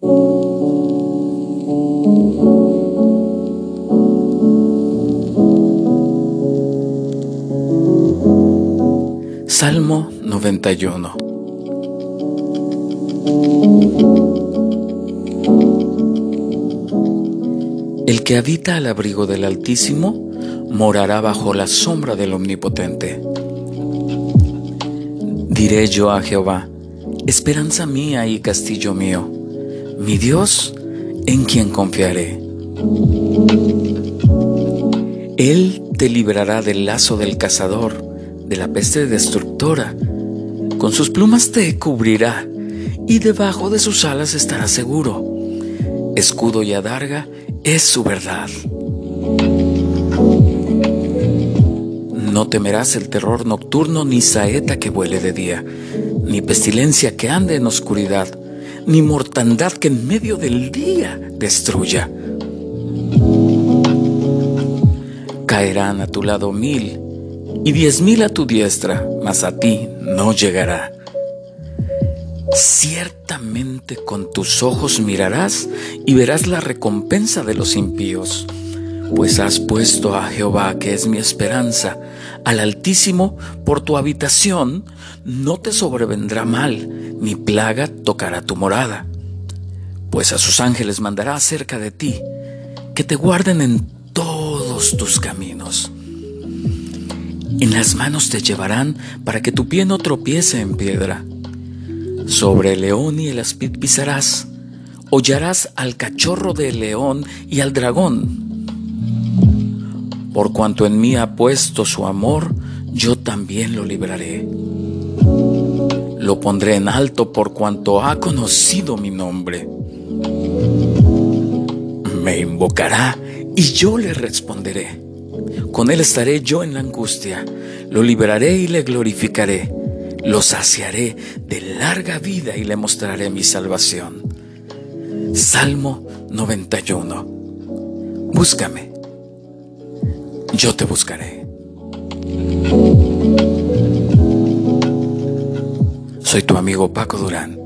Salmo 91 El que habita al abrigo del Altísimo morará bajo la sombra del Omnipotente. Diré yo a Jehová, esperanza mía y castillo mío, mi Dios en quien confiaré. Él te librará del lazo del cazador de la peste destructora. Con sus plumas te cubrirá y debajo de sus alas estarás seguro. Escudo y adarga es su verdad. No temerás el terror nocturno ni saeta que vuele de día, ni pestilencia que ande en oscuridad, ni mortandad que en medio del día destruya. Caerán a tu lado mil y diez mil a tu diestra, mas a ti no llegará. Ciertamente con tus ojos mirarás y verás la recompensa de los impíos, pues has puesto a Jehová, que es mi esperanza, al Altísimo por tu habitación, no te sobrevendrá mal, ni plaga tocará tu morada. Pues a sus ángeles mandará acerca de ti, que te guarden en todos tus caminos. En las manos te llevarán para que tu pie no tropiece en piedra. Sobre el león y el aspid pisarás, hollarás al cachorro del león y al dragón. Por cuanto en mí ha puesto su amor, yo también lo libraré. Lo pondré en alto por cuanto ha conocido mi nombre. Me invocará y yo le responderé. Con él estaré yo en la angustia, lo liberaré y le glorificaré, lo saciaré de larga vida y le mostraré mi salvación. Salmo 91. Búscame, yo te buscaré. Soy tu amigo Paco Durán.